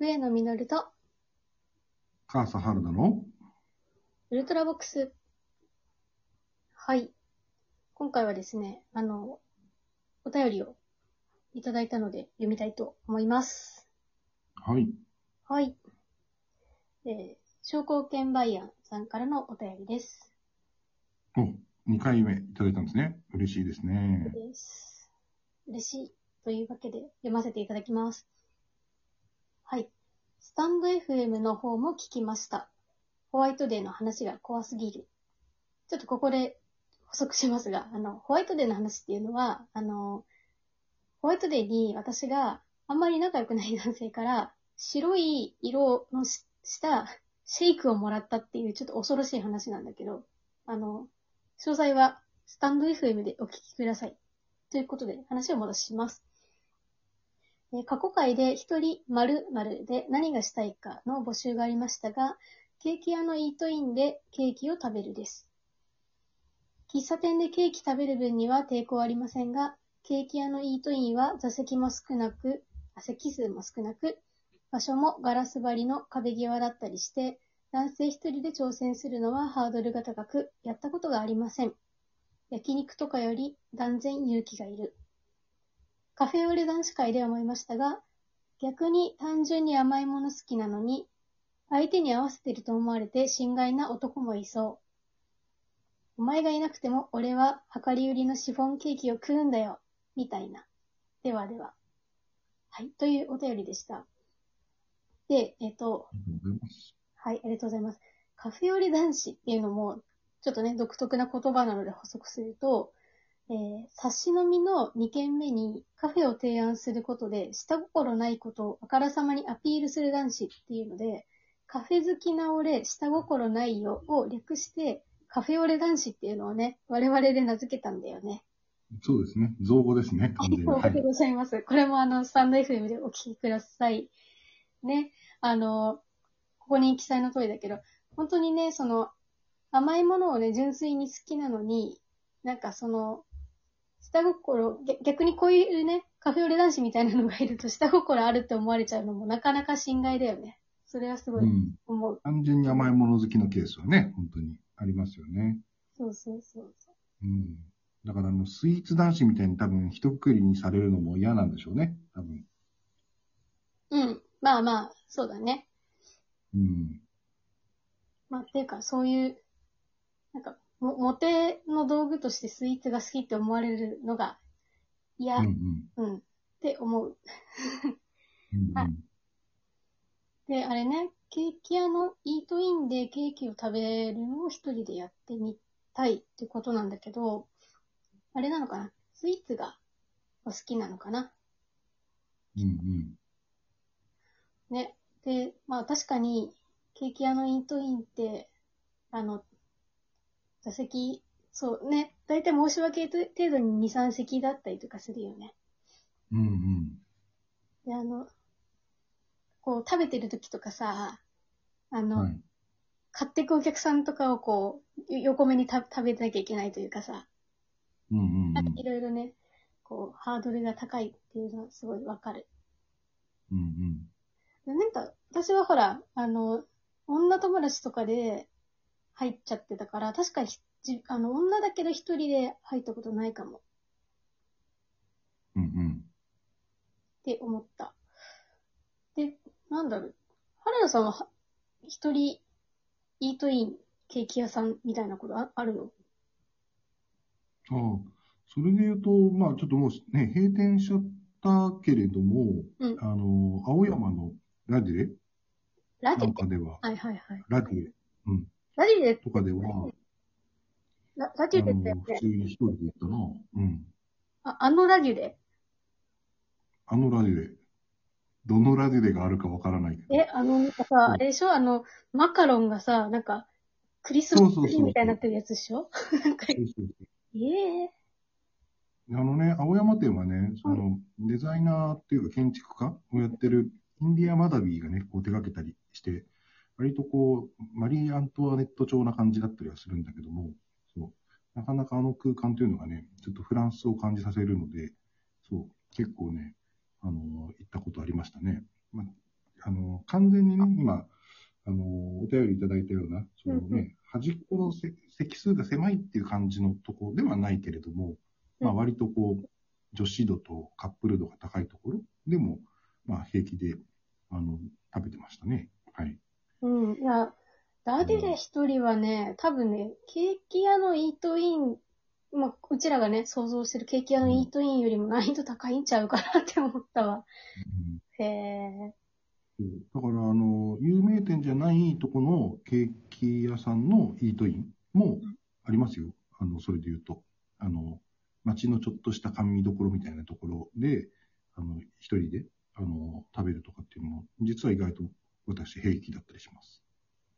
上野実と母さん春菜の？ウルトラボックス。はい。今回はですね、あの、お便りをいただいたので読みたいと思います。はい。はい。えー、商工券バイアンさんからのお便りです。お、2回目いただいたんですね。嬉しいですね。です。嬉しい。というわけで読ませていただきます。はい。スタンド FM の方も聞きました。ホワイトデーの話が怖すぎる。ちょっとここで補足しますが、あの、ホワイトデーの話っていうのは、あの、ホワイトデーに私があんまり仲良くない男性から白い色のしたシェイクをもらったっていうちょっと恐ろしい話なんだけど、あの、詳細はスタンド FM でお聞きください。ということで話を戻します。え過去回で一人〇〇で何がしたいかの募集がありましたが、ケーキ屋のイートインでケーキを食べるです。喫茶店でケーキ食べる分には抵抗ありませんが、ケーキ屋のイートインは座席も少なく、あ席数も少なく、場所もガラス張りの壁際だったりして、男性一人で挑戦するのはハードルが高く、やったことがありません。焼肉とかより断然勇気がいる。カフェオレ男子会で思いましたが、逆に単純に甘いもの好きなのに、相手に合わせてると思われて心外な男もいそう。お前がいなくても俺は量り売りのシフォンケーキを食うんだよ。みたいな。ではでは。はい。というお便りでした。で、えっ、と、はい、ありがとうございます。カフェオレ男子っていうのも、ちょっとね、独特な言葉なので補足すると、えー、差し飲みの2軒目にカフェを提案することで、下心ないことをあからさまにアピールする男子っていうので、カフェ好きな俺、下心ないよを略して、カフェオレ男子っていうのをね、我々で名付けたんだよね。そうですね。造語ですね。完全に。ありがとうはい。ございます。これもあの、スタンド FM でお聞きください。ね。あの、ここに記載の通りだけど、本当にね、その、甘いものをね、純粋に好きなのに、なんかその、下心、逆逆にこういうね、カフェオレ男子みたいなのがいると 下心あるって思われちゃうのもなかなか心外だよね。それはすごいうん。思う。単純に甘いもの好きのケースはね、本当にありますよね。そうそうそうそうん。だからあの、スイーツ男子みたいに多分一括りにされるのも嫌なんでしょうね。多分。う。うん。まあまあ、そうだね。うん。まあ、っていうか、そういう、なんか、も、モテの道具としてスイーツが好きって思われるのが嫌、うんう、うんん。って思う。うんはいで、あれね、ケーキ屋のイートインでケーキを食べるのを一人でやってみたいってことなんだけど、あれなのかな？スイーツがお好きなのかな？うん。うんね。で、まあ確かに、ケーキ屋のイートインって、あの、座席、そうね、だいたい申し訳程度に2、3席だったりとかするよね。うん。うんで、あの、こう食べてる時とかさ、あうん。の、はい。買ってくお客さんとかをこう、よ横目にた食べなきゃいけないというかさ、うんうんなんかいろいろね、こう、ハードルが高いっていうのはすごいわかる。うん。うんでなんか、私はほら、あの、女友達とかで入っちゃってたから、確かにひじ、あの、女だけど一人で入ったことないかも。うん。うん。って思った。で、なんだろう、原田さんはは一人イートインケーキ屋さんみたいなことああるの？ああ、それで言うと、まあちょっともうね、閉店しちゃったけれども、うん。あの、青山のラディレ？なんラディかでは、はいはいはい。ラディレラディで、とかでは、ララディあの、でって。普通に一人で行ったな。うん。あ、あのラディで？あのラディレ。どのラディレがあるかわからないけど。え、あの、なんかさ、あれでしょ？あの、マカロンがさ、なんか、クリスマスツリーみたいになってるやつでしょ？なんか、そうそう。そうええあのね、青山店はね、その、デザイナーっていうか建築家をやってるインディア・マダビーがね、こう手掛けたりして、割とこう、マリー・アントワネット調な感じだったりはするんだけども、そう、なかなかあの空間というのがね、ちょっとフランスを感じさせるので、そう、結構ね、あの、行ったことありましたね。まあ、あの、完全にね、今、あの、お便りいただいたような、そのね、端っこのせ席数が狭いっていう感じのところではないけれども、まあ割とこう、女子度とカップル度が高いところでも、まあ平気で、あの、食べてましたね。はい。うん。いや、ダデレ一人はね、多分ね、ケーキ屋のイートイン、まあ、うちらがね、想像してるケーキ屋のイートインよりも難易度高いんちゃうかなって思ったわ。うんへえ。だから、あの、有名店じゃないとこのケーキ屋さんのイートインもありますよ。あの、それで言うと。あの、街のちょっとした甘味どころみたいなところで、あの、一人で、あの、食べるとかっていうのも、実は意外と私平気だったりします。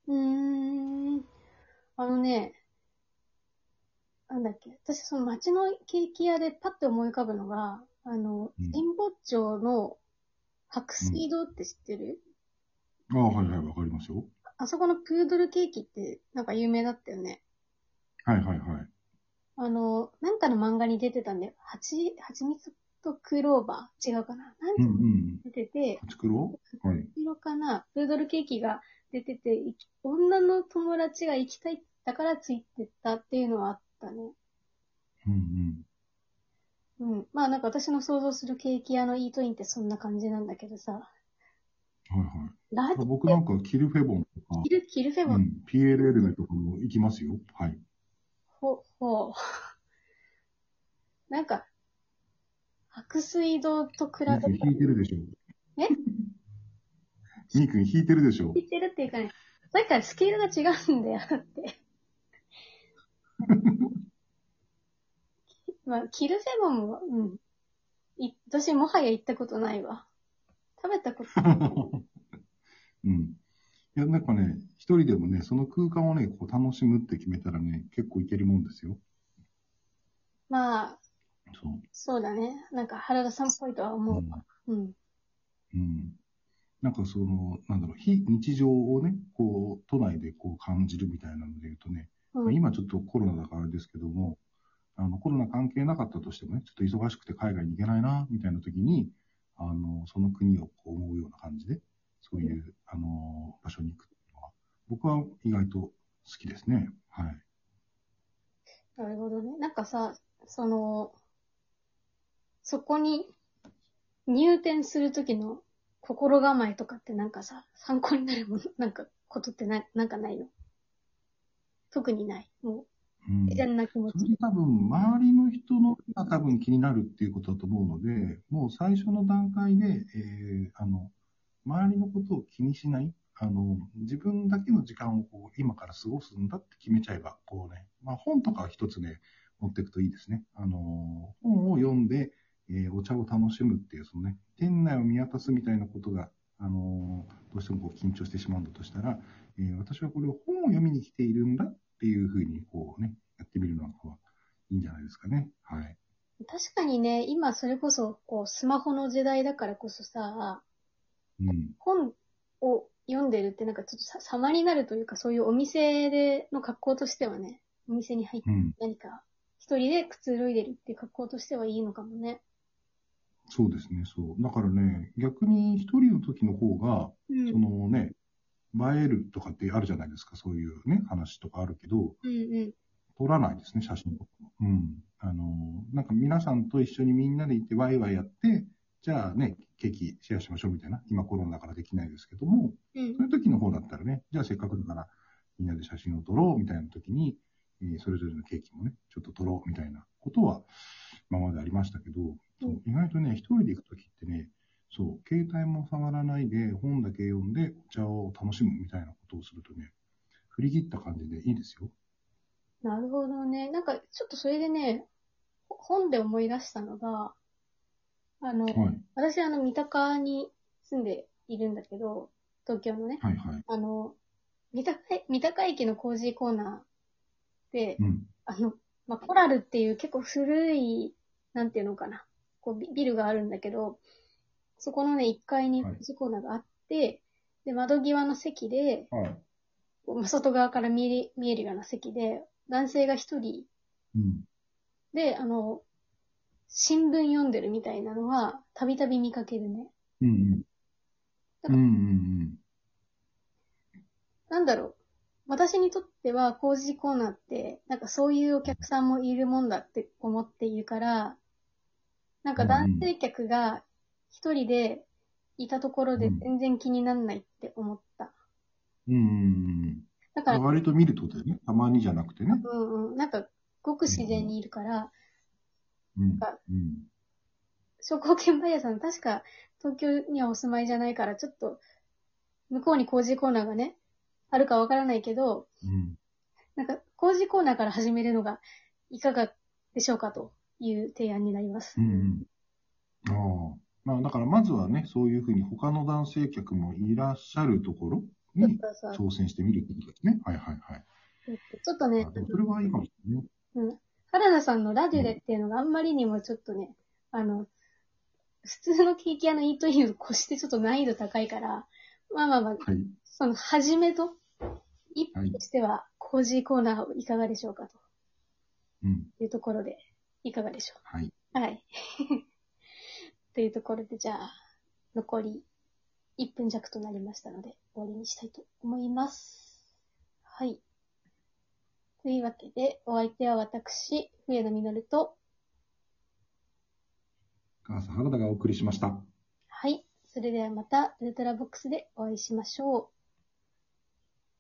うーん。あのね、なんだっけ、私その街のケーキ屋でパッて思い浮かぶのが、あの、うん神保町の白水堂って知ってる、ああ、はいはい、わかりますよ。あそこのプードルケーキってなんか有名だったよね。はいはいはい。あの、なんかの漫画に出てたんだよ。はち、はちみつとクローバー違うかな？なんうんうかん。出てて、ハチクロはい。色かな？プードルケーキが出てて、女の友達が行きたいだからついてったっていうのはあったね。うんうん。うん。まあなんか私の想像するケーキ屋のイートインってそんな感じなんだけどさ。はいはい。ラ僕なんかキルフェボンとかキ、ル、キルフェボン、うん、PLL のとこも行きますよ。はい。ほ、ほう。なんか、白水堂と比べてみーくん引いてるでしょ。え？みーくん引いてるでしょ。聞いてるっていうかね、さっきからスケールが違うんだよ、だって。まあ、キルフェボンは、うん。い私もはや行ったことないわ。食べたことない。うん。いや、なんかね、一人でもね、その空間をね、こう楽しむって決めたらね、結構いけるもんですよ。まあ、そう。そうだね。なんか原田さんっぽいとは思うわ。うん。うん。なんかその、なんだろう、非日常をね、こう、都内でこう感じるみたいなので言うとね、うん。今ちょっとコロナだからですけども、あの、コロナ関係なかったとしてもね、ちょっと忙しくて海外に行けないな、みたいな時に、あの、その国をこう思うような感じで、そういう、あの、場所に行くのは、僕は意外と好きですね。はい。なるほどね。なんかさ、その、そこに入店するときの心構えとかってなんかさ、参考になるもの、なんかことってな、なんかないの？特にない。もうんう、自然な気持ち。それ多分、周りの人のが多分気になるっていうことだと思うので、もう最初の段階で、えーあの、周りのことを気にしない、あの、自分だけの時間をこう今から過ごすんだって決めちゃえば、こうね、まあ本とかは一つね、持っていくといいですね。あの、本を読んで、えーお茶を楽しむっていう、そのね、店内を見渡すみたいなことが、あの、どうしてもこう緊張してしまうんだとしたら、えー私はこれを本を読みに来ているんだっていうふうに、こうね、やってみるのはいいんじゃないですかね。はい。確かにね、今それこそ、こう、スマホの時代だからこそさ、うん。本を読んでるってなんかちょっとさ様になるというか、そういうお店での格好としてはね、お店に入ってうん。何か一人でくつろいでるっていう格好としてはいいのかもね。そうですね、そう。だからね、逆に一人の時の方が、うん。そのね、映えるとかってあるじゃないですか、そういうね、話とかあるけど、うんうん。撮らないですね、写真とか。うん。あの、なんか皆さんと一緒にみんなで行ってワイワイやって、じゃあね、ケーキシェアしましょうみたいな。今コロナだからできないですけども、うんそういう時の方だったらね、じゃあせっかくだからみんなで写真を撮ろうみたいな時に、えーそれぞれのケーキもね、ちょっと撮ろうみたいなことは今までありましたけど、そう意外とね、一人で行く時ってね、そう、携帯も触らないで本だけ読んでお茶を楽しむみたいなことをするとね、振り切った感じでいいですよ。なるほどね。なんか、ちょっとそれでね、ほ本で思い出したのが、あの、はい。私あの、三鷹に住んでいるんだけど、東京のね、はいはい。あの、三鷹、三鷹駅の工事コーナーで、うん。あの、まあ、コラルっていう結構古い、なんていうのかな、こうビビルがあるんだけど、そこのね、1階にはい工事コーナーがあって、で、窓際の席で、はい。こうまあ外側から見える見えるような席で、男性が一人うん。で、あの、新聞読んでるみたいなのは、たびたび見かけるね。うんうん。うんうんうん。なんだろう。私にとっては工事コーナーって、なんかそういうお客さんもいるもんだって思っているから、なんか男性客が一人でいたところでうん全然気にならないって思った。うんうん。だから、割と見るってことだよね。たまにじゃなくてね。うんうん、なんか、ごく自然にいるから、うんか。うん。商工券バイヤーさん、確か東京にはお住まいじゃないから、ちょっと、向こうに工事コーナーがね、あるかわからないけど、うん。なんか、工事コーナーから始めるのがいかがでしょうかという提案になります。うんうん。ああ。まあだからまずはね、そういうふうに他の男性客もいらっしゃるところそうにそうそう挑戦してみるってことですね。はいはいはい。ちょっとねあ、でもそれはいいかもしれないね。原田さんのラデュレっていうのがあんまりにもちょっとね、あの、普通のケーキ屋のイートインを越してちょっと難易度高いから、まあまあまあ、はい。その、始めと、一歩としては、コージーコーナーいかがでしょうかうん。というところで、いかがでしょはい。うはい。というところで、じゃあ、残り1分弱となりましたので、終わりにしたいと思います。はい。というわけで、お相手は私、冬野実と、母さん原田がお送りしました。はい。それではまた、ウルトラボックスでお会いしましょう。